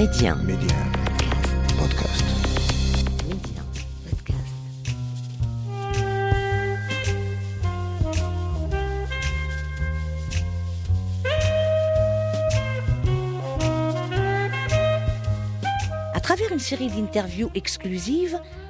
Média. Média. Podcast. Média. Podcast. À travers une série d'interviews exclusives,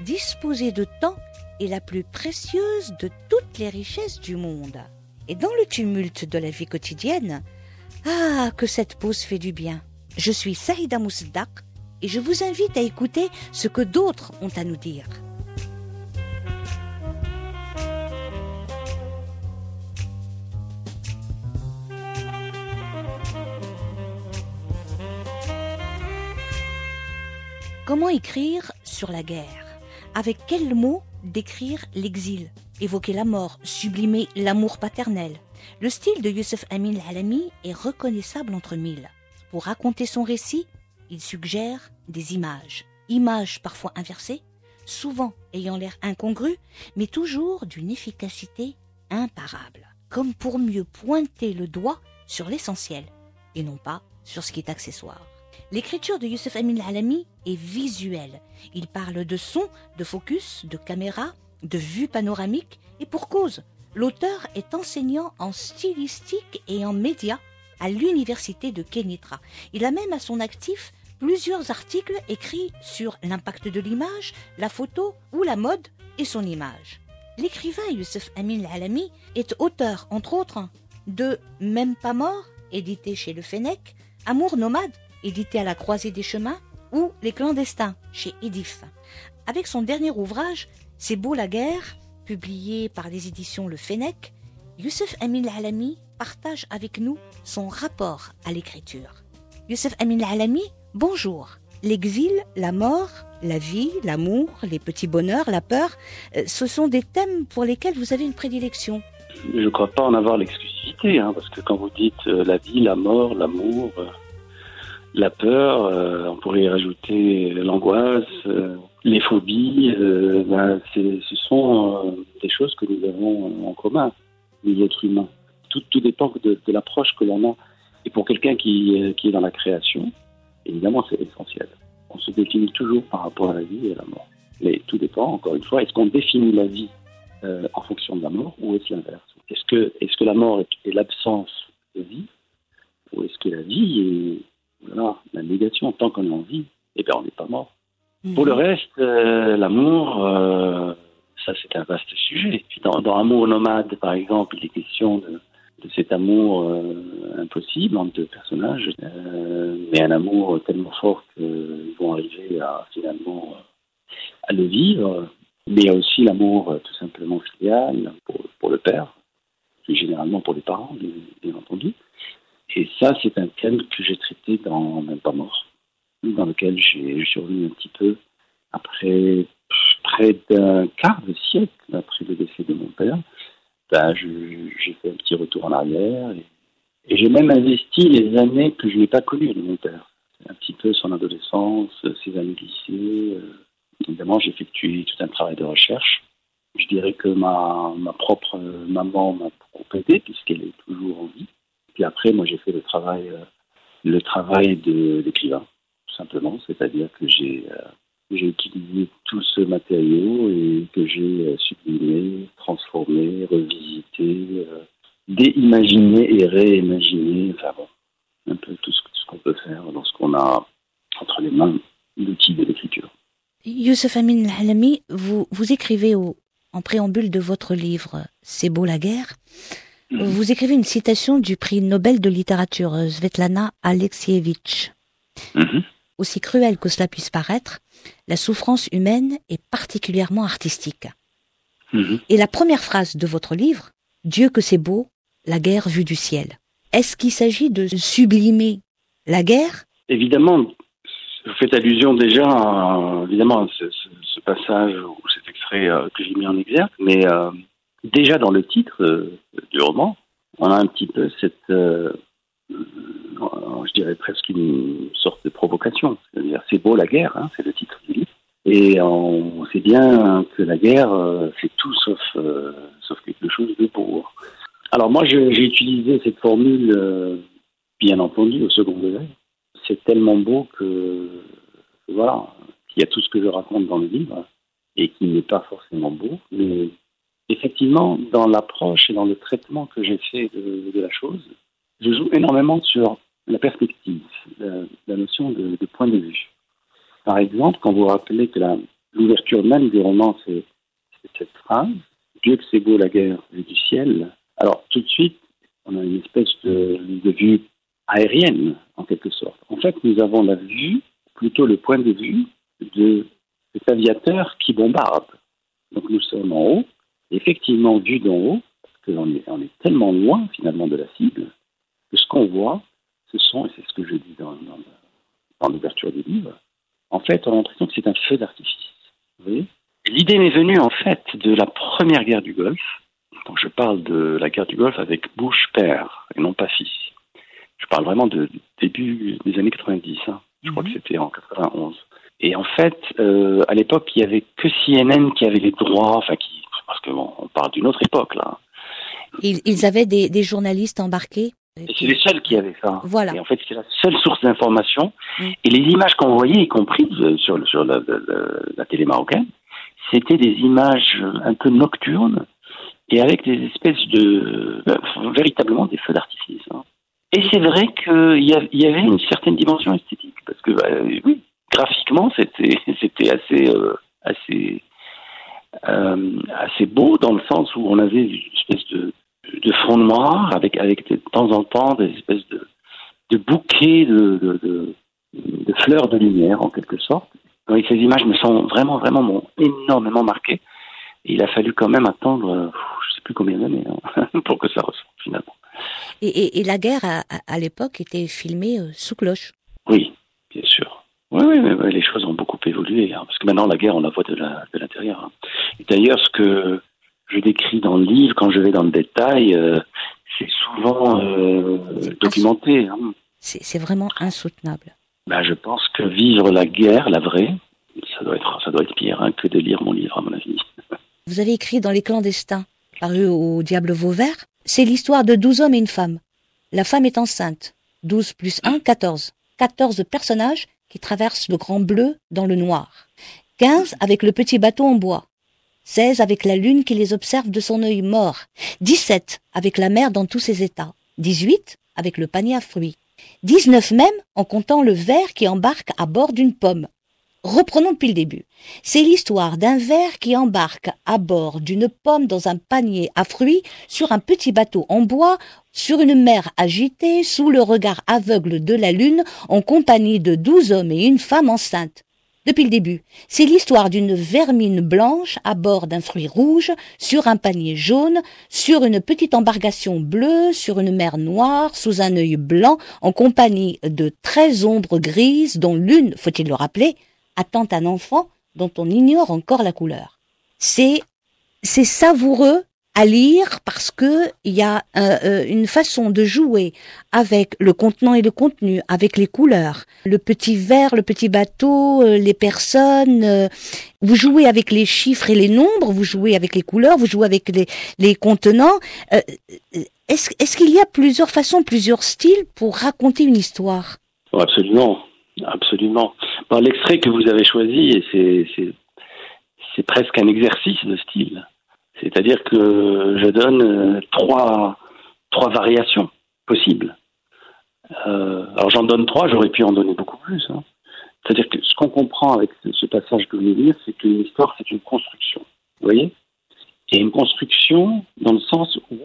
Disposer de temps est la plus précieuse de toutes les richesses du monde. Et dans le tumulte de la vie quotidienne, ah, que cette pause fait du bien. Je suis Saïda Mousdak et je vous invite à écouter ce que d'autres ont à nous dire. Comment écrire sur la guerre? Avec quels mots décrire l'exil Évoquer la mort, sublimer l'amour paternel? Le style de Youssef Amin Alami est reconnaissable entre mille. Pour raconter son récit, il suggère des images. Images parfois inversées, souvent ayant l'air incongrues, mais toujours d'une efficacité imparable. Comme pour mieux pointer le doigt sur l'essentiel et non pas sur ce qui est accessoire. L'écriture de Youssef Amin Alami est visuelle. Il parle de son, de focus, de caméra, de vue panoramique et pour cause. L'auteur est enseignant en stylistique et en médias à l'université de Kenitra. Il a même à son actif plusieurs articles écrits sur l'impact de l'image, la photo ou la mode et son image. L'écrivain Youssef Amin Alami est auteur, entre autres, de Même pas mort, édité chez Le Fennec, Amour nomade, édité à la croisée des chemins, ou Les clandestins, chez Edif. Avec son dernier ouvrage, C'est beau la guerre, publié par les éditions Le Fennec, Youssef Amin Alami partage avec nous son rapport à l'écriture. Youssef Amin Alami, bonjour. L'exil, la mort, la vie, l'amour, les petits bonheurs, la peur, euh, ce sont des thèmes pour lesquels vous avez une prédilection. Je ne crois pas en avoir l'exclusivité, hein, parce que quand vous dites euh, la vie, la mort, l'amour, euh, la peur, euh, on pourrait y rajouter l'angoisse, euh, les phobies, euh, c'est- ce sont des choses que nous avons en commun, les êtres humains. Tout, dépend de, l'approche que l'on a. Et pour quelqu'un qui, est dans la création, évidemment, c'est essentiel. On se définit toujours par rapport à la vie et à la mort. Mais tout dépend, encore une fois, est-ce qu'on définit la vie en fonction de la mort ou est-ce l'inverse? Est-ce que, est que la mort est, est l'absence de vie ou est-ce que la vie est la négation Tant qu'on est en vie, eh bien, on n'est pas mort. Pour le reste, euh, l'amour, euh, ça c'est un vaste sujet. Dans, dans Amour nomade, par exemple, il est question de, de cet amour euh, impossible entre deux personnages, mais un amour tellement fort qu'ils vont arriver à finalement à le vivre. Mais il y a aussi l'amour tout simplement filial pour, pour le père, plus généralement pour les parents, bien, bien entendu. Et ça, c'est un thème que j'ai traité dans Même mort, dans lequel j'ai- revenu un petit peu après près d'un quart de siècle après le décès de mon père. Ben, j'ai fait un petit retour en arrière et, j'ai même investi les années que je n'ai pas connues de mon père. Un petit peu son adolescence, ses années lycée. euh, évidemment, j'ai effectué tout un travail de recherche. Je dirais que ma, propre euh, maman m'a beaucoup puisqu'elle est toujours en vie. Puis après, moi, j'ai fait le travail, euh, le travail de- d'écrivain, tout simplement. C'est-à-dire que j'ai euh, utilisé tout ce matériau et que j'ai euh, sublimé, transformé, revisité, déimaginé et réimaginé. Enfin bon, un peu tout ce, qu'on peut faire lorsqu'on a entre les mains l'outil de l'écriture. Youssef Amin Alami, vous, vous écrivez en préambule de votre livre C'est beau la guerre. Vous écrivez une citation du prix Nobel de littérature euh, Svetlana Alexievitch. Mhm. Aussi cruelle que cela puisse paraître, la souffrance humaine est particulièrement artistique. Mhm. Et la première phrase de votre livre, Dieu que c'est beau, la guerre vue du ciel. Est-ce qu'il s'agit de sublimer la guerre? Évidemment, vous faites allusion déjà, à, évidemment, à ce, ce, ce passage ou cet extrait euh, que j'ai mis en exergue, mais euh, déjà dans le titre euh, du roman, on a un petit peu cette, euh, je dirais presque une sorte de provocation. C'est beau la guerre, hein, c'est le titre du livre. Et on sait bien que la guerre, euh, c'est tout sauf, euh, quelque chose de beau. Alors moi, j'ai utilisé cette formule, euh, bien entendu, au second degré. C'est tellement beau que voilà, qu'il y a tout ce que je raconte dans le livre et qui n'est pas forcément beau. Mais effectivement, dans l'approche et dans le traitement que j'ai fait de, la chose, je joue énormément sur la perspective, la, notion de, point de vue. Par exemple, quand vous rappelez que l'ouverture même du roman, c'est cette phrase Dieu que c'est beau la guerre du ciel. Alors, tout de suite, on a une espèce de, de vue aérienne, en quelque sorte. En fait, nous avons la vue, plutôt le point de vue de cet aviateur qui bombarde. Donc, nous sommes en haut, effectivement, vu d'en haut, parce qu'on est, on est tellement loin, finalement, de la cible, que ce qu'on voit, ce sont, et c'est ce que je dis dans, dans, dans l'ouverture du livre, en fait, on a l'impression que c'est un feu d'artifice. L'idée m'est venue, en fait, de la première guerre du Golfe. Donc, je parle de la guerre du Golfe avec Bush père et non pas fils. Je parle vraiment de, du début des années 90. hein. Je crois que c'était en 91. Et en fait, euh, à l'époque, il y avait que CNN qui avait les droits, enfin, qui, on parle d'une autre époque là. Ils, ils avaient des, des journalistes embarqués. Et c'est les seuls qui avaient ça. Voilà. Et en fait, c'est la seule source d'information. Mm. Et les images qu'on voyait, y compris euh, sur, la, la- la- la télé marocaine, c'était des images un peu nocturnes et avec des espèces de... euh, véritablement des feux d'artifice. hein. Et c'est vrai qu'il y, avait une certaine dimension esthétique, parce que, bah, euh, oui, graphiquement, c'était c'était assez... euh, assez euh, assez beau dans le sens où on avait une espèce de, de fond noir avec, avec de temps en temps des espèces de, de bouquets de, fleurs de lumière en quelque sorte. Oui, ces images me sont vraiment, vraiment m'ont énormément marqué. Et il a fallu quand même attendre, euh, je sais plus combien d'années, hein, pour que ça ressorte finalement. Et, et- et la guerre, à, l'époque, était filmée euh, sous cloche. Oui, bien sûr. Oui, oui, oui, les choses ont beaucoup évolué. hein, parce que maintenant, la guerre, on la voit de la- de l'intérieur. hein. D'ailleurs, ce que je décris dans le livre, quand je vais dans le détail, euh, c'est souvent euh, documenté. hein. C'est vraiment insoutenable. Ben, je pense que vivre la guerre, la vraie, ça doit être, ça doit être pire hein, que de lire mon livre, à mon avis. Vous avez écrit dans Les Clandestins, paru au Diable Vauvert, c'est l'histoire de 12 hommes et une femme. La femme est enceinte. 12 plus 1, 14. 14 personnages qui traversent le grand bleu dans le noir. 15 avec le petit bateau en bois. 16 avec la lune qui les observe de son œil mort. 17 avec la mer dans tous ses états. 18 avec le panier à fruits. 19 même en comptant le ver qui embarque à bord d'une pomme. Reprenons depuis le début. C'est l'histoire d'un ver qui embarque à bord d'une pomme dans un panier à fruits sur un petit bateau en bois sur une mer agitée sous le regard aveugle de la lune en compagnie de douze hommes et une femme enceinte. Depuis le début, c'est l'histoire d'une vermine blanche à bord d'un fruit rouge, sur un panier jaune, sur une petite embarcation bleue, sur une mer noire, sous un œil blanc, en compagnie de treize ombres grises dont l'une, faut-il le rappeler, attend un enfant dont on ignore encore la couleur. C'est c'est savoureux à lire parce que il y a euh, euh, une façon de jouer avec le contenant et le contenu, avec les couleurs, le petit verre, le petit bateau, euh, les personnes. vous jouez avec les chiffres et les nombres, vous jouez avec les couleurs, vous jouez avec les, contenants. Est-ce qu'il y a plusieurs façons, plusieurs styles pour raconter une histoire? Oh, absolument, absolument. L'extrait que vous avez choisi, c'est presque un exercice de style. C'est-à-dire que je donne euh, trois, trois variations possibles. Euh, alors j'en donne trois, j'aurais pu en donner beaucoup plus. hein. C'est-à-dire que ce qu'on comprend avec ce, passage que venez de lire, c'est qu'une histoire, c'est une construction. Vous voyez? Et une construction dans le sens où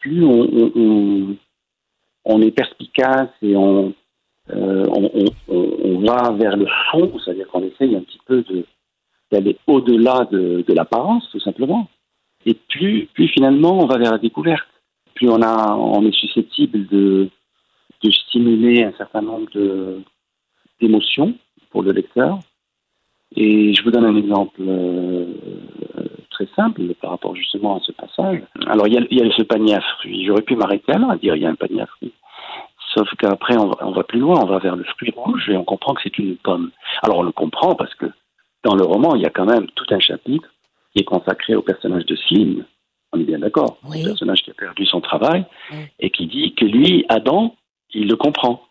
plus on, on, est perspicace et on, euh, on, va vers le fond, c'est-à-dire qu'on essaye un petit peu d'aller au-delà de, de l'apparence, tout simplement. Et plus, plus finalement on va vers la découverte, plus on, a, on est susceptible de, de stimuler un certain nombre de- d'émotions pour le lecteur. Et je vous donne un exemple euh, très simple par rapport justement à ce passage. Alors il y a, il y a ce panier à fruits. J'aurais pu m'arrêter là dire il y a un panier à fruits. Sauf qu'après on va plus loin, on va vers le fruit rouge et on comprend que c'est une pomme. Alors on le comprend parce que dans le roman il y a quand même tout un chapitre qui est consacré au personnage de Slim. On est bien d'accord. Oui. Le personnage qui a perdu son travail Oui. et qui dit que lui, Adam, il le comprend.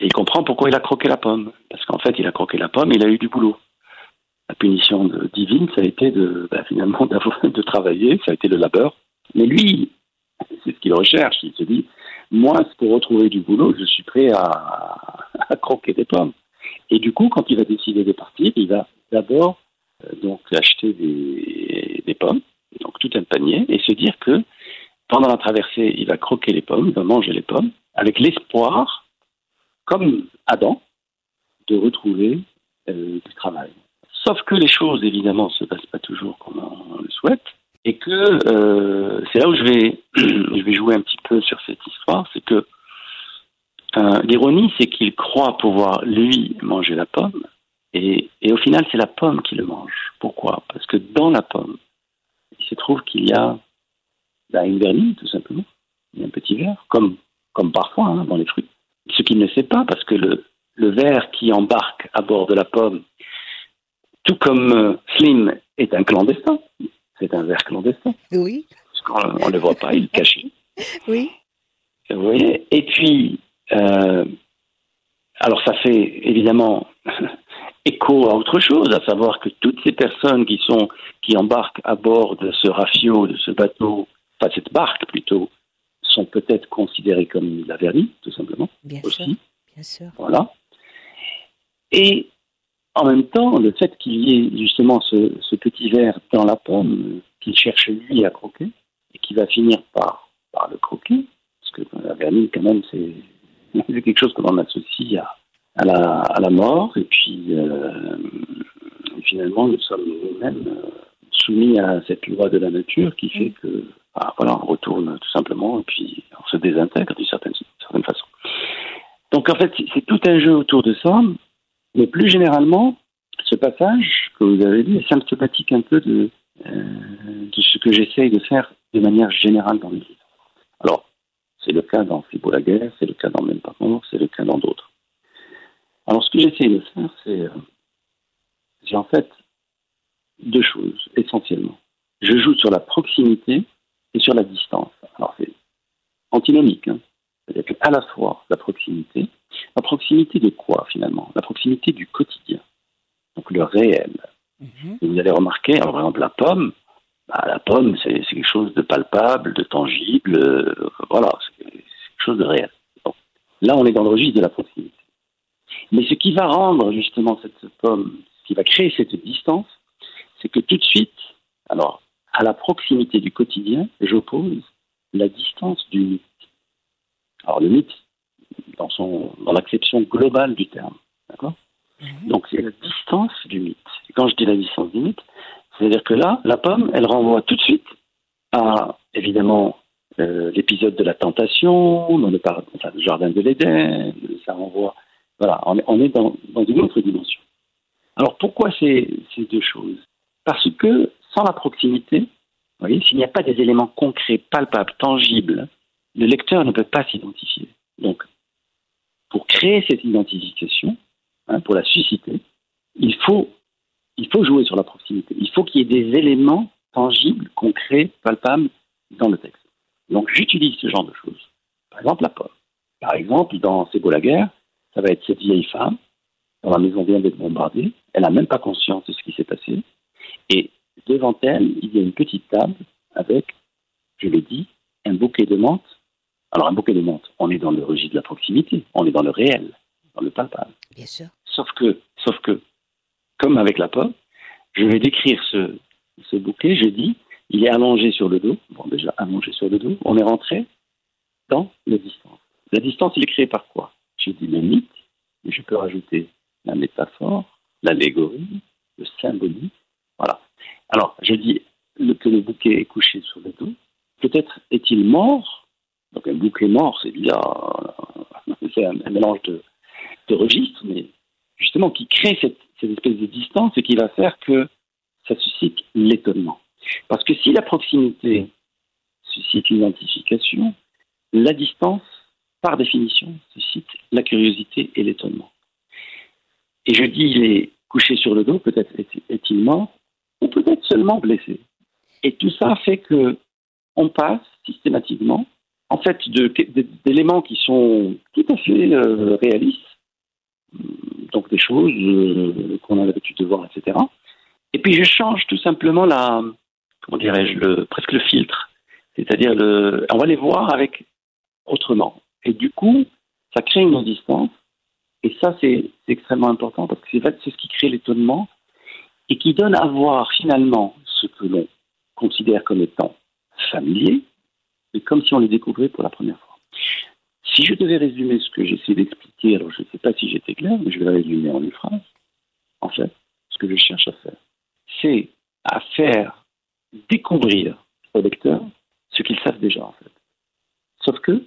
Et il comprend pourquoi il a croqué la pomme. Parce qu'en fait, il a croqué la pomme, il a eu du boulot. La punition de- divine, ça a été de, bah, finalement de travailler, ça a été le labeur. Mais lui, c'est ce qu'il recherche. Il se dit, moi, pour retrouver du boulot, je suis prêt à, à croquer des pommes. Et du coup, quand il va décider de partir, il va d'abord donc acheter des, pommes, donc tout un panier, et se dire que pendant la traversée, il va croquer les pommes, il va manger les pommes, avec l'espoir, comme Adam, de retrouver euh, du travail. Sauf que les choses, évidemment, ne se passent pas toujours comme on le souhaite, et que euh, c'est là où je vais, je vais jouer un petit peu sur cette histoire, c'est que euh, l'ironie, c'est qu'il croit pouvoir, lui, manger la pomme, et, et au final, c'est la pomme qui le mange. Pourquoi? Parce que dans la pomme, il se trouve qu'il y a bah, une vermine, tout simplement. Il y a un petit verre, comme, comme parfois hein, dans les fruits. Ce qu'il ne sait pas, parce que le, le verre qui embarque à bord de la pomme, tout comme euh, Slim est un clandestin, c'est un verre clandestin, Oui, parce qu'on ne le voit pas, il est caché. oui. Vous voyez? Et puis, euh, alors ça fait évidemment écho à autre chose, à savoir que toutes ces personnes qui sont qui embarquent à bord de ce rafio, de ce bateau, enfin cette barque plutôt, sont peut-être considérées comme la vernie, tout simplement, Bien sûr, aussi. bien sûr. Voilà. Et en même temps, le fait qu'il y ait justement ce, ce petit verre dans la pomme euh, qu'il cherche lui à croquer et qui va finir par, par le croquer, parce que la vermine quand même c'est quelque chose que l'on associe à, à, la, à la mort et puis euh, finalement nous sommes nous-mêmes euh, soumis à cette loi de la nature qui fait que ah, voilà on retourne tout simplement et puis on se désintègre d'une certaine, certaine façon. Donc en fait, c'est- tout un jeu autour de ça, mais plus généralement, ce passage que vous avez lu est symptomatique un peu de, euh, de ce que j'essaye de faire de manière générale dans le livre. Alors, c'est le cas dans beau la guerre, c'est le cas dans Même pas mort, c'est le cas dans d'autres. Alors, ce que j'essaye de faire, c'est euh, j'ai en fait deux choses, essentiellement. Je joue sur la proximité et sur la distance. Alors, c'est antinomique. Hein. C'est-à-dire qu'à la fois la proximité, la proximité de quoi finalement? La proximité du quotidien, donc le réel. Mhm. Et vous allez remarquer, alors, par exemple, la pomme, bah, la pomme, c'est quelque chose de palpable, de tangible, euh, voilà, c'est c'est quelque chose de réel. Bon. Là, on est dans le registre de la proximité. Mais ce qui va rendre justement cette pomme, ce qui va créer cette distance, c'est que tout de suite, alors, à la proximité du quotidien, j'oppose la distance du mythe. Alors, le mythe, dans, son, dans l'acception globale du terme, d'accord? Mhm. donc c'est la distance du mythe. Et quand je dis la distance du mythe, c'est-à-dire que là, la pomme, elle renvoie tout de suite à, évidemment, euh, l'épisode de la tentation, dans le, par- enfin, le jardin de l'Éden, ça renvoie. Voilà, on est, dans, une autre dimension. Alors pourquoi ces, deux choses? Parce que sans la proximité, s'il n'y a pas des éléments concrets, palpables, tangibles, le lecteur ne peut pas s'identifier. Donc, pour créer cette identification, hein, pour la susciter, il faut, il faut jouer sur la proximité. Il faut qu'il y ait des éléments tangibles, concrets, palpables dans le texte. Donc j'utilise ce genre de choses. Par exemple, la pomme. Par exemple, dans C'est beau la guerre, ça va être cette vieille femme, dont la maison vient d'être bombardée, elle n'a même pas conscience de ce qui s'est passé, et devant elle, il y a une petite table avec, je le dis, un bouquet de menthe. Alors un bouquet de menthe, on est dans le registre de la proximité, on est dans le réel, dans le palpable. Bien sûr. Sauf que, sauf que, comme avec la pomme, je vais décrire ce, ce bouquet, je dis, il est allongé sur le dos. Bon, déjà, allongé sur le dos. On est rentré dans la distance. La distance, il est créé par quoi? Je dis le mais je peux rajouter la métaphore, l'allégorie, le symbolisme. Voilà. Alors, je dis que le bouquet est couché sur le dos. Peut-être est-il mort. Donc, un bouquet mort, c'est bizarre. C'est un, mélange de, de registres, mais justement, qui crée cette, cette espèce de distance et qui va faire que ça suscite l'étonnement. Parce que si la proximité suscite l'identification, la distance, par définition, suscite la curiosité et l'étonnement. Et je dis, il est couché sur le dos, peut-être est-il mort, ou peut-être seulement blessé. Et tout ça fait que on passe systématiquement, en fait, d'éléments qui sont tout à fait euh, réalistes, donc des choses euh, qu'on a l'habitude de voir, etc. Et puis je change tout simplement la, comment dirais-je, presque le filtre. C'est-à-dire, on va les voir avec autrement. Et du coup, ça crée une distance. Et ça, c'est extrêmement important parce que c'est ce qui crée l'étonnement et qui donne à voir finalement ce que l'on considère comme étant familier, mais comme si on les découvrait pour la première fois. Si je devais résumer ce que j'essaie d'expliquer, alors je ne sais pas si j'étais clair, mais je vais résumer en une phrase. En fait, ce que je cherche à faire, c'est à faire découvrir aux lecteurs ce qu'ils savent déjà, en fait. Sauf que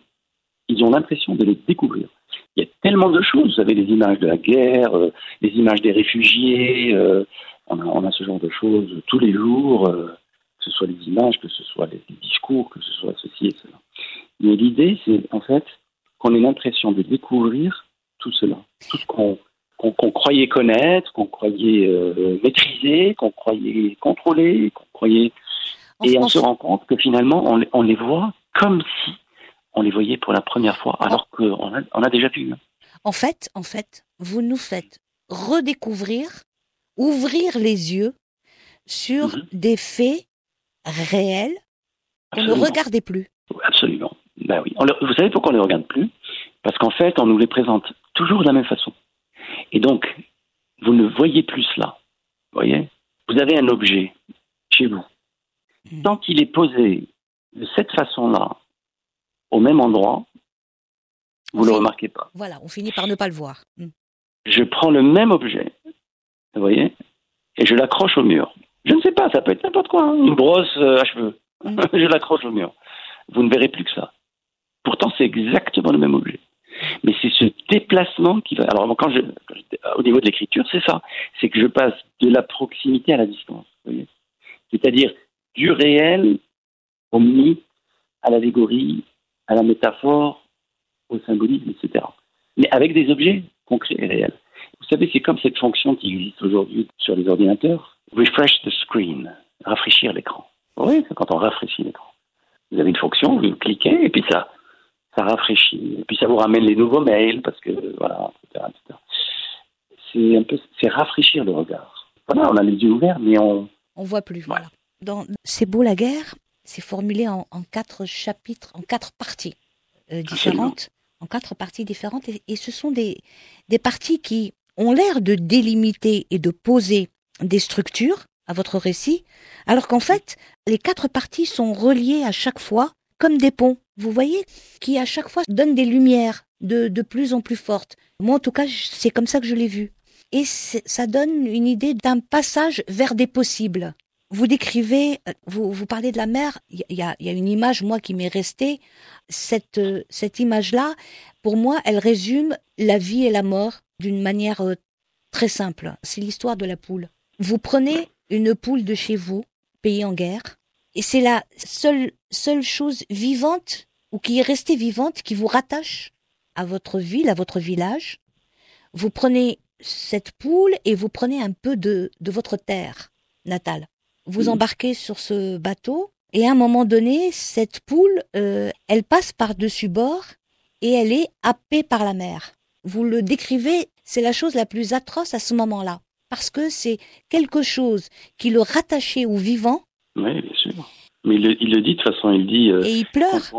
ils ont l'impression de les découvrir. Il y a tellement de choses. Vous avez les images de la guerre, euh, les images des réfugiés. Euh, on, a, ce genre de choses tous les jours, euh, que ce soit les images, que ce soit les, discours, que ce soit ceci et cela. Mais l'idée, c'est en fait qu'on ait l'impression de découvrir tout cela, tout ce qu'on qu'on croyait connaître, qu'on croyait maîtriser, qu'on croyait contrôler, qu'on croyait et on se rend compte que finalement, on, les voit comme si on les voyait pour la première fois, alors qu'on a, on a déjà vu. Hein. En fait, en fait, vous nous faites redécouvrir, ouvrir les yeux sur mhm. des faits réels qu'on ne regardait plus. Absolument. Ben oui. vous savez pourquoi on ne les regarde plus? Parce qu'en fait, on nous les présente toujours de la même façon. Et donc, vous ne voyez plus cela. Vous voyez? Vous avez un objet chez vous Mm. Tant qu'il est posé de cette façon-là, au même endroit, vous ne le remarquez pas. Voilà, on finit par ne pas le voir. Mm. Je prends le même objet, vous voyez, et je l'accroche au mur. Je ne sais pas, ça peut être n'importe quoi, hein. une brosse euh, à cheveux. Mm. je l'accroche au mur. Vous ne verrez plus que ça. Pourtant, c'est exactement le même objet. Mais c'est ce déplacement qui va. Alors, quand je, au niveau de l'écriture, c'est ça. C'est que je passe de la proximité à la distance. C'est-à-dire, du réel au mythe, à l'allégorie, à la métaphore, au symbolisme, etc. Mais avec des objets concrets et réels. Vous savez, c'est comme cette fonction qui existe aujourd'hui sur les ordinateurs, refresh the screen, rafraîchir l'écran. Oui, c'est quand on rafraîchit l'écran. Vous avez une fonction, vous cliquez, et puis ça, ça rafraîchit. Et puis ça vous ramène les nouveaux mails, parce que, voilà, etc. C'est un peu, c'est rafraîchir le regard. Voilà, on a les yeux ouverts, mais on... On voit plus, voilà. Dans C'est beau la guerre, c'est formulé en, quatre chapitres, en quatre parties euh, différentes, en quatre parties différentes, et, ce sont des, des parties qui ont l'air de délimiter et de poser des structures à votre récit, alors qu'en fait, les quatre parties sont reliées à chaque fois comme des ponts, vous voyez, qui à chaque fois donnent des lumières de, de plus en plus fortes. Moi, en tout cas, c'est comme ça que je l'ai vu. Et ça donne une idée d'un passage vers des possibles vous décrivez, euh, vous, vous parlez de la mer, il y a, y a, une image, moi, qui m'est restée. Cette, euh, cette image-là, pour moi, elle résume la vie et la mort d'une manière euh, très simple. C'est l'histoire de la poule. Vous prenez une poule de chez vous, pays en guerre, et c'est la seule, seule chose vivante, ou qui est restée vivante, qui vous rattache à votre ville, à votre village. Vous prenez cette poule et vous prenez un peu de, de votre terre natale vous embarquez sur ce bateau et à un moment donné, cette poule, euh, elle passe par-dessus bord et elle est happée par la mer. Vous le décrivez, c'est la chose la plus atroce à ce moment-là, parce que c'est quelque chose qui le rattachait au vivant. Oui, bien sûr. Mais il le, dit de toute façon, il dit. Euh, et il pleure.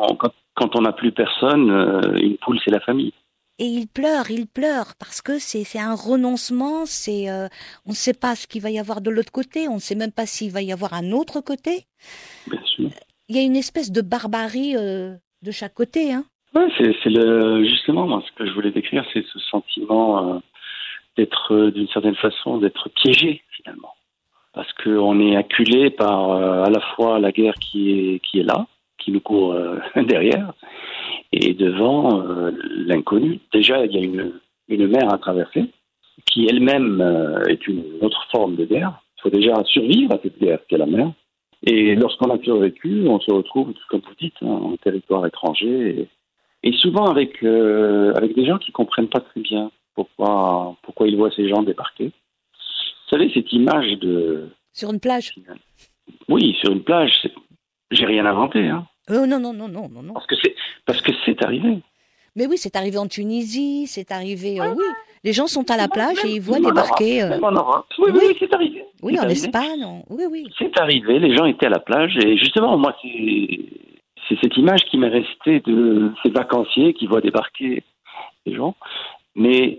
Quand, on n'a plus personne, euh, une poule, c'est la famille et il pleure, il pleure parce que c'est un renoncement, c'est euh, on ne sait pas ce qu'il va y avoir de l'autre côté, on ne sait même pas s'il va y avoir un autre côté. Bien sûr. Il y a une espèce de barbarie euh, de chaque côté, hein. Ouais, c'est le justement moi, ce que je voulais décrire, c'est ce sentiment euh, d'être d'une certaine façon d'être piégé finalement, parce qu'on est acculé par à la fois la guerre qui est qui est là, qui nous court derrière, et devant euh, l'inconnu. Déjà, il y a une, une mer à traverser, qui elle-même euh, est une autre forme de guerre. Il faut déjà survivre à cette guerre qu'est la mer. Et lorsqu'on a survécu, on se retrouve, comme vous dites, hein, en territoire étranger, et, et souvent avec, euh, avec des gens qui comprennent pas très bien pourquoi, pourquoi ils voient ces gens débarquer. Vous savez, cette image de... Sur une plage Oui, sur une plage, j'ai rien inventé, hein, Oh non, non, non, non, non, non. parce que c'est parce que c'est arrivé. Mais oui, c'est arrivé en Tunisie, c'est arrivé... euh, oui, les gens sont à la plage et ils voient débarquer... Euh. Oui, oui, oui. oui, c'est arrivé. oui, en arrivé. Espagne, oui, oui. C'est arrivé, les gens étaient à la plage et justement, moi, c'est c'est cette image qui m'est restée de ces vacanciers qui voient débarquer les gens. Mais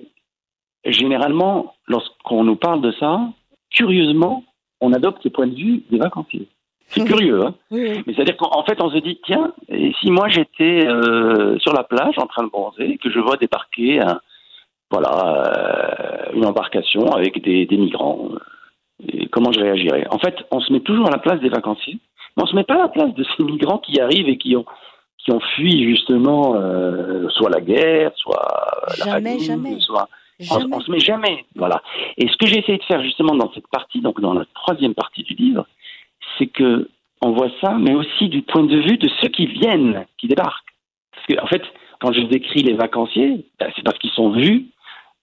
généralement, lorsqu'on nous parle de ça, curieusement, on adopte le point de vue des vacanciers. C'est curieux, hein Oui, oui. mais c'est-à-dire qu'en en fait, on se dit, tiens, et si moi j'étais euh, sur la plage en train de bronzer, que je vois débarquer un, voilà, euh, une embarcation avec des, des migrants, euh, et comment je réagirais? En fait, on se met toujours à la place des vacanciers, mais on se met pas à la place de ces migrants qui arrivent et qui ont qui ont fui justement euh, soit la guerre, soit la famine, jamais. soit on, Jamais. on se met jamais, voilà. Et ce que j'ai essayé de faire justement dans cette partie, donc dans la troisième partie du livre, c'est que on voit ça, mais aussi du point de vue de ceux qui viennent, qui débarquent. Parce que en fait, quand je décris les vacanciers, ben, c'est parce qu'ils sont vus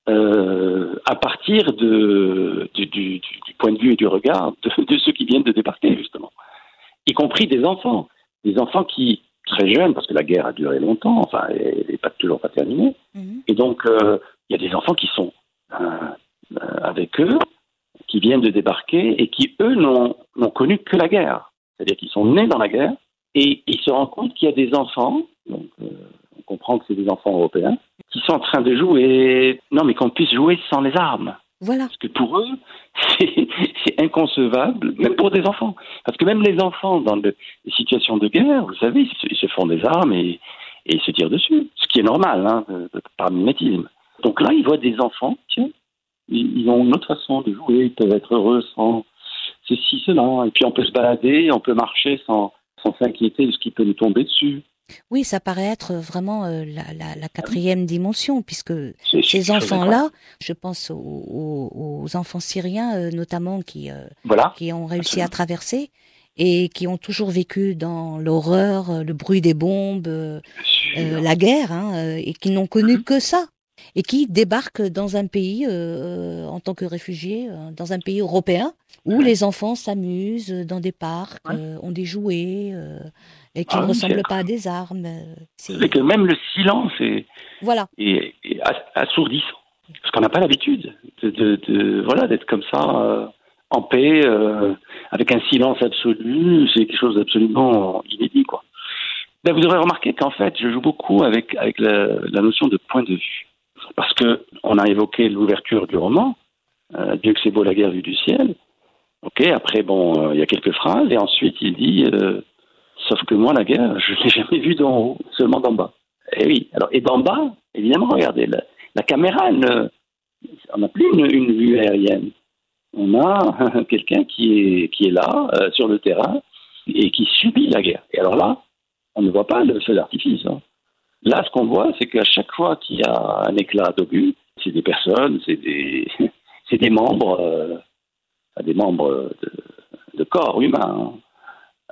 euh, à partir de, du, du- du- du point de vue et du regard de, de ceux qui viennent de débarquer justement, y compris des enfants, des enfants qui très jeunes, parce que la guerre a duré longtemps, enfin, elle n'est pas toujours pas terminée. Mhm. Et donc, euh, il y a des enfants qui sont euh, euh, avec eux, qui viennent de débarquer et qui, eux, n'ont n'ont connu que la guerre. C'est-à-dire qu'ils sont nés dans la guerre et ils se rendent compte qu'il y a des enfants, donc euh, on comprend que c'est des enfants européens, qui sont en train de jouer, non mais qu'on puisse jouer sans les armes. Voilà. Parce que pour eux, c'est inconcevable, même pour des enfants. Parce que même les enfants, dans de- des situations de guerre, vous savez, ils se, ils se font des armes et, et ils se tirent dessus. Ce qui est normal, hein, de- par mimétisme. Donc là, ils voient des enfants, tiens, ils, ils ont une autre façon de jouer, ils peuvent être heureux sans ceci, cela. Et puis on peut se balader, on peut marcher sans sans s'inquiéter de ce qui peut nous tomber dessus. Oui, ça paraît être vraiment euh, la, la, la quatrième dimension, puisque ces enfants-là, je pense aux, aux- aux enfants syriens euh, notamment qui, euh, Voilà. qui ont réussi Absolument. à traverser et qui ont toujours vécu dans l'horreur, euh, le bruit des bombes, la guerre, hein, et qui n'ont connu Mhm. que ça, et qui débarquent dans un pays euh, en tant que réfugiés, euh, dans un pays européen où Ouais. les enfants s'amusent dans des parcs, Ouais. euh, ont des jouets, euh, et qui Ah ne oui, ressemblent pas à des armes. c'est- que même le silence est, Voilà. assourdissant. Parce qu'on n'a pas l'habitude de, de, de- voilà d'être comme ça en paix, avec un silence absolu. C'est quelque chose d'absolument inédit, quoi. Ben, vous aurez remarqué qu'en fait, je joue beaucoup avec avec la, la notion de point de vue, parce que on a évoqué l'ouverture du roman. Euh, Dieu que c'est beau la guerre vue du ciel. Ok. Après, bon, euh, il y a quelques phrases et ensuite il dit. euh, Sauf que moi, la guerre, je l'ai jamais vue d'en haut, seulement d'en bas. Et oui. Alors, et d'en bas, évidemment, regardez, la, caméra, ne, on n'a plus une, vue aérienne. On a quelqu'un qui est, là, sur le terrain, et qui subit la guerre. Et alors là, on ne voit pas le feu d'artifice. hein. Là, ce qu'on voit, c'est qu'à chaque fois qu'il y a un éclat d'obus, c'est des personnes, c'est des, c'est des membres, euh, des membres de, de corps humains. hein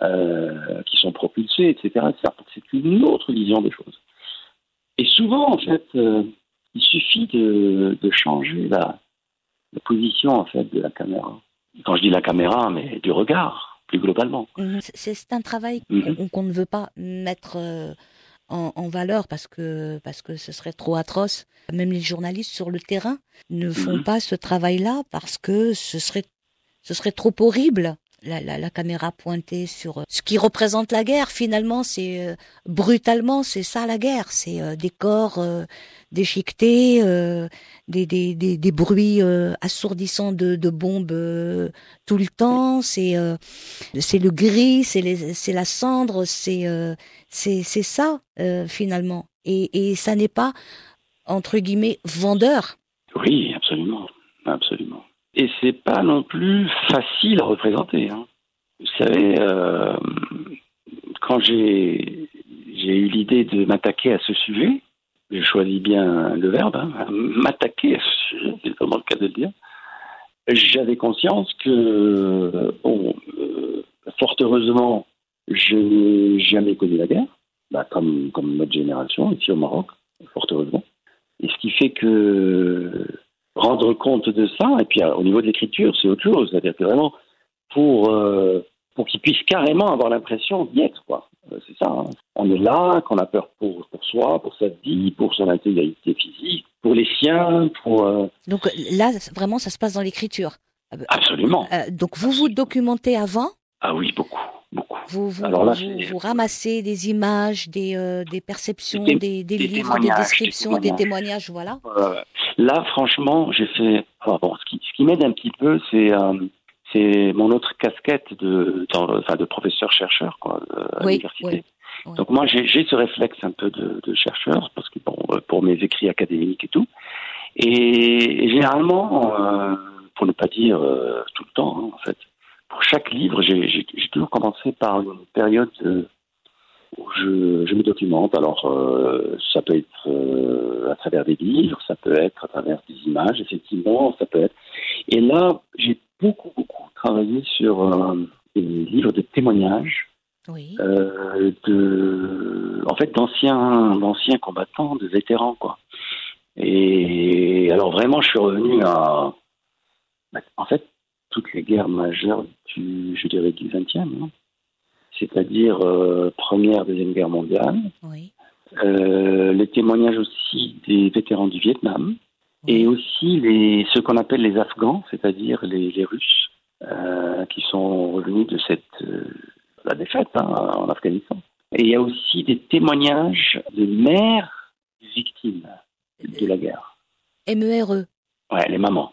euh, qui sont propulsés, etc. C'est une autre vision des choses. Et souvent, en fait, euh, il suffit de, de changer la, la position en fait de la caméra. Quand je dis la caméra, mais du regard, plus globalement. C'est un travail Mhm. qu'on qu'on ne veut pas mettre euh, en, en valeur parce que parce que ce serait trop atroce. Même les journalistes sur le terrain ne font Mhm. pas ce travail-là parce que ce serait ce serait trop horrible. La, la, la caméra pointée sur euh, ce qui représente la guerre finalement c'est euh, brutalement c'est ça la guerre c'est euh, des corps euh, déchiquetés euh, des, des, des, des bruits euh, assourdissants de, de bombes tout le temps c'est c'est le gris, c'est c'est la cendre, c'est c'est c'est ça finalement. Et, et ça n'est pas entre guillemets vendeur. Oui, absolument, absolument. Et c'est pas non plus facile à représenter. hein. Vous savez, euh, quand j'ai eu l'idée de m'attaquer à ce sujet, je choisis bien le verbe, hein, m'attaquer à ce sujet, c'est vraiment le cas de le dire. J'avais conscience que, bon, euh, fort heureusement, je n'ai jamais connu la guerre, bah, comme, comme notre génération ici au Maroc, fort heureusement. Et ce qui fait que rendre compte de ça, et puis euh, au niveau de l'écriture, c'est autre chose. C'est-à-dire que vraiment, pour, euh, pour qu'ils puissent carrément avoir l'impression d'y être, quoi. Euh, c'est ça. hein. On est là, qu'on a peur pour, pour soi, pour sa vie, pour son intégrité physique, pour les siens, pour. euh, Donc là, vraiment, ça se passe dans l'écriture. absolument. Euh, donc vous vous documentez avant, Ah oui, beaucoup, beaucoup. vous, vous, Alors là, vous, c'est- vous ramassez des images, des, euh, des perceptions, Des- des, des des livres, des témoignages, des descriptions, des témoignages, voilà. Euh, là, franchement, j'ai fait. enfin, bon, ce qui, ce qui m'aide un petit peu, c'est euh, c'est mon autre casquette de, dans le- enfin, de professeur-chercheur à Oui, l'université. oui, oui. Donc moi, j'ai ce réflexe un peu de, de chercheur, parce que bon, pour mes écrits académiques et tout. Et, et généralement, pour ne pas dire tout le temps, hein, en fait, pour chaque livre, j'ai toujours commencé par une période euh, où je, je me documente. Alors, euh, ça peut être euh, à travers des livres, ça peut être à travers des images, effectivement, ça peut être. Et là, j'ai beaucoup, beaucoup travaillé sur euh, des livres de témoignages Oui. de, en fait, d'anciens, d'anciens combattants, de vétérans, quoi. Et alors vraiment, je suis revenu à, en fait, toutes les guerres majeures du, je dirais, du XXe, hein. c'est-à-dire euh, première, deuxième guerre mondiale, Oui. euh, les témoignages aussi des vétérans du Vietnam, et aussi les, ce qu'on appelle les Afghans, c'est-à-dire les, les Russes, euh, qui sont revenus de cette euh, la défaite hein, en Afghanistan. Et il y a aussi des témoignages de mères victimes de la guerre. MERE. Ouais, les mamans.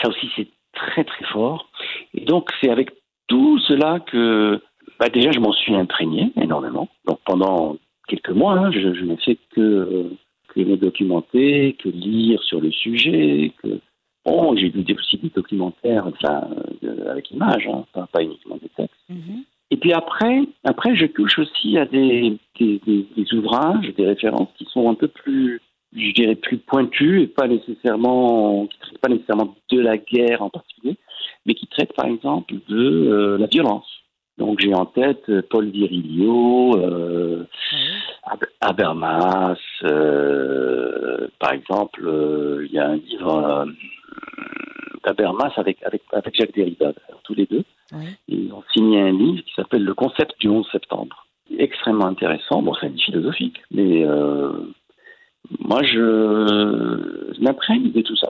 Ça aussi, c'est très très fort. Et donc, c'est avec tout cela que, bah, déjà, je m'en suis imprégné énormément. Donc, pendant quelques mois, hein, je, je n'ai fait que, que me documenter, que lire sur le sujet. Que... Bon, j'ai vu des- aussi des documentaires enfin, euh, avec images, hein, pas, pas uniquement des textes. Mhm. Et puis après, après, je touche aussi à des, des, des- des ouvrages, des références qui sont un peu plus, je dirais, plus pointus et pas nécessairement, qui traitent pas nécessairement de la guerre en particulier, mais qui traitent par exemple de euh, la violence. Donc j'ai en tête euh, Paul Virilio, euh, Habermas, euh, par exemple, euh, il y a un livre d'Habermas avec, avec, avec Jacques Derrida, tous les deux. Ils ont signé un livre qui s'appelle Le concept du 11 septembre. Extrêmement intéressant. Bon, c'est philosophique, mais euh, moi, je, je m'imprègne de tout ça.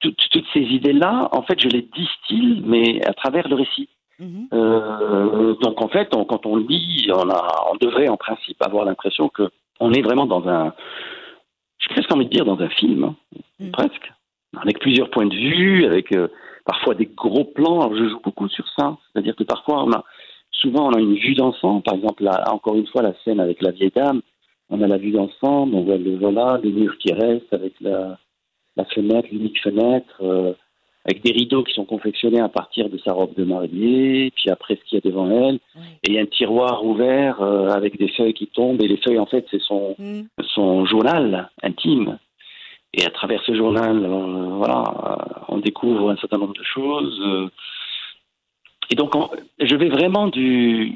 Toutes, ces idées-là, en fait, je les distille, mais à travers le récit. Mhm. Euh, donc, en fait, on- quand on lit, on, a, on devrait en principe avoir l'impression que on est vraiment dans un, j'ai presque envie de dire dans un film, hein, Mm. presque, avec plusieurs points de vue, avec euh, parfois des gros plans. Alors, je joue beaucoup sur ça, c'est-à-dire que parfois on a, souvent on a une vue d'ensemble. Par exemple, là, encore une fois, la scène avec la vieille dame, on a la vue d'ensemble, on voit le voilà, les murs qui restent avec la, la fenêtre, l'unique fenêtre, euh, avec des rideaux qui sont confectionnés à partir de sa robe de mariée, puis après ce qu'il y a devant elle, Oui. et il y a un tiroir ouvert euh, avec des feuilles qui tombent, et les feuilles en fait c'est son Mhm. son journal intime. Et à travers ce journal, euh, voilà, on découvre un certain nombre de choses. et donc, on- je vais vraiment du,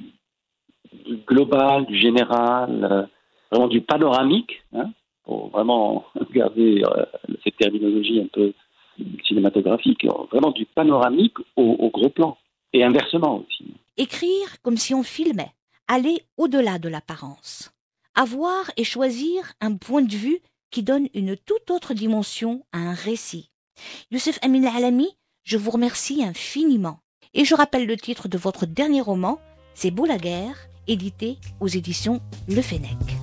global, du général, vraiment du panoramique, hein, pour vraiment garder euh, cette terminologie un peu cinématographique, vraiment du panoramique au, au gros plan. Et inversement aussi. Écrire comme si on filmait, aller au-delà de l'apparence, avoir et choisir un point de vue qui donne une toute autre dimension à un récit. Youssef Amin Alami, je vous remercie infiniment. Et je rappelle le titre de votre dernier roman, C'est beau la guerre, édité aux éditions Le Fennec.